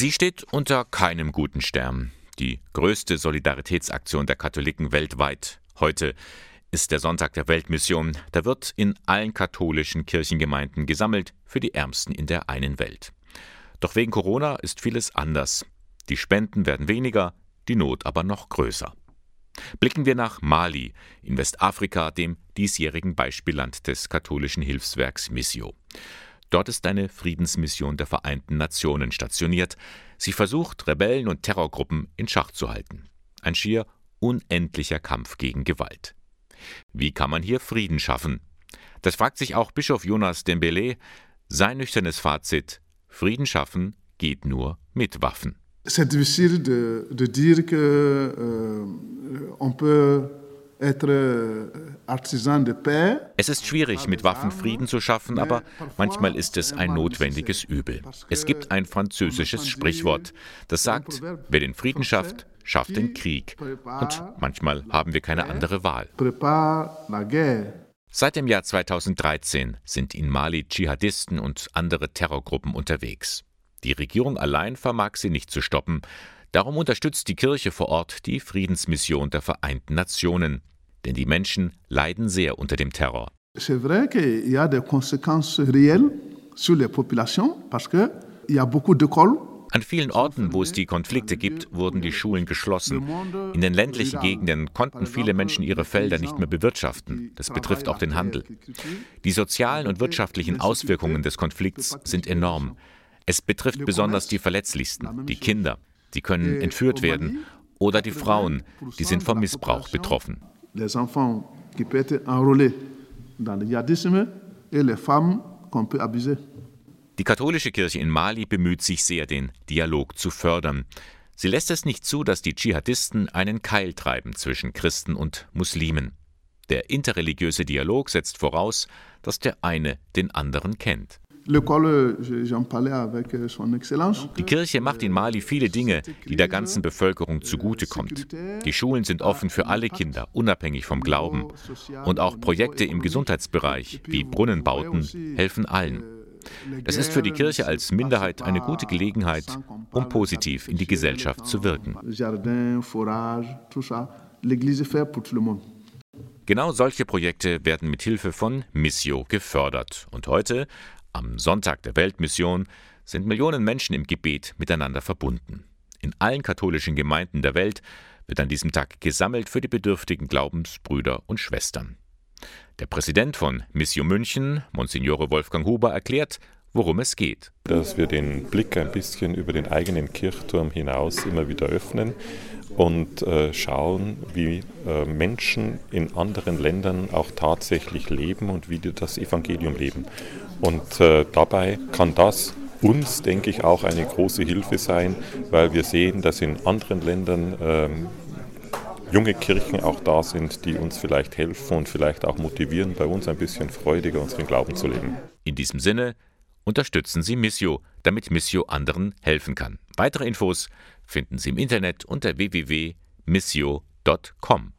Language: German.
Sie steht unter keinem guten Stern. Die größte Solidaritätsaktion der Katholiken weltweit. Heute ist der Sonntag der Weltmission. Da wird in allen katholischen Kirchengemeinden gesammelt für die Ärmsten in der einen Welt. Doch wegen Corona ist vieles anders. Die Spenden werden weniger, die Not aber noch größer. Blicken wir nach Mali in Westafrika, dem diesjährigen Beispielland des katholischen Hilfswerks Missio. Dort ist eine Friedensmission der Vereinten Nationen stationiert. Sie versucht, Rebellen und Terrorgruppen in Schach zu halten. Ein schier unendlicher Kampf gegen Gewalt. Wie kann man hier Frieden schaffen? Das fragt sich auch Bischof Jonas Dembele. Sein nüchternes Fazit: Frieden schaffen geht nur mit Waffen. C'est difficile de, de dire que euh, on peut es ist schwierig, mit Waffen Frieden zu schaffen, aber manchmal ist es ein notwendiges Übel. Es gibt ein französisches Sprichwort, das sagt, wer den Frieden schafft, schafft den Krieg. Und manchmal haben wir keine andere Wahl. Seit dem Jahr 2013 sind in Mali Dschihadisten und andere Terrorgruppen unterwegs. Die Regierung allein vermag sie nicht zu stoppen. Darum unterstützt die Kirche vor Ort die Friedensmission der Vereinten Nationen. Denn die Menschen leiden sehr unter dem Terror. C'est vrai qu'il y a des conséquences réelles sur les populations parce qu'il y a beaucoup d'écoles an vielen Orten, wo es die Konflikte gibt, wurden die Schulen geschlossen. In den ländlichen Gegenden konnten viele Menschen ihre Felder nicht mehr bewirtschaften. Das betrifft auch den Handel. Die sozialen und wirtschaftlichen Auswirkungen des Konflikts sind enorm. Es betrifft besonders die Verletzlichsten, die Kinder. Die können entführt werden. Oder die Frauen, die sind vom Missbrauch betroffen. Les enfants qui peuvent être enrôlés dans le djihadisme et les femmes qu'on peut abuser. Die katholische Kirche in Mali bemüht sich sehr, den Dialog zu fördern. Sie lässt es nicht zu, dass die Dschihadisten einen Keil treiben zwischen Christen und Muslimen. Der interreligiöse Dialog setzt voraus, dass der eine den anderen kennt. Euh, die Kirche macht in Mali viele Dinge, die der ganzen Bevölkerung zugutekommt. Die Schulen sind offen für alle Kinder, unabhängig vom Glauben. Und auch Projekte im Gesundheitsbereich wie Brunnenbauten helfen allen. Das ist für die Kirche als Minderheit eine gute Gelegenheit, um positiv in die Gesellschaft zu wirken. Genau solche Projekte werden mit Hilfe von Missio gefördert. Und heute, am Sonntag der Weltmission, sind Millionen Menschen im Gebet miteinander verbunden. In allen katholischen Gemeinden der Welt wird an diesem Tag gesammelt für die bedürftigen Glaubensbrüder und Schwestern. Der Präsident von Missio München, Monsignore Wolfgang Huber, erklärt, worum es geht. Dass wir den Blick ein bisschen über den eigenen Kirchturm hinaus immer wieder öffnen und äh, schauen, wie äh, Menschen in anderen Ländern auch tatsächlich leben und wie die das Evangelium leben. Und äh, dabei kann das uns, denke ich, auch eine große Hilfe sein, weil wir sehen, dass in anderen Ländern ähm, junge Kirchen auch da sind, die uns vielleicht helfen und vielleicht auch motivieren, bei uns ein bisschen freudiger unseren Glauben zu leben. In diesem Sinne unterstützen Sie Missio, damit Missio anderen helfen kann. Weitere Infos finden Sie im Internet unter www.missio.com.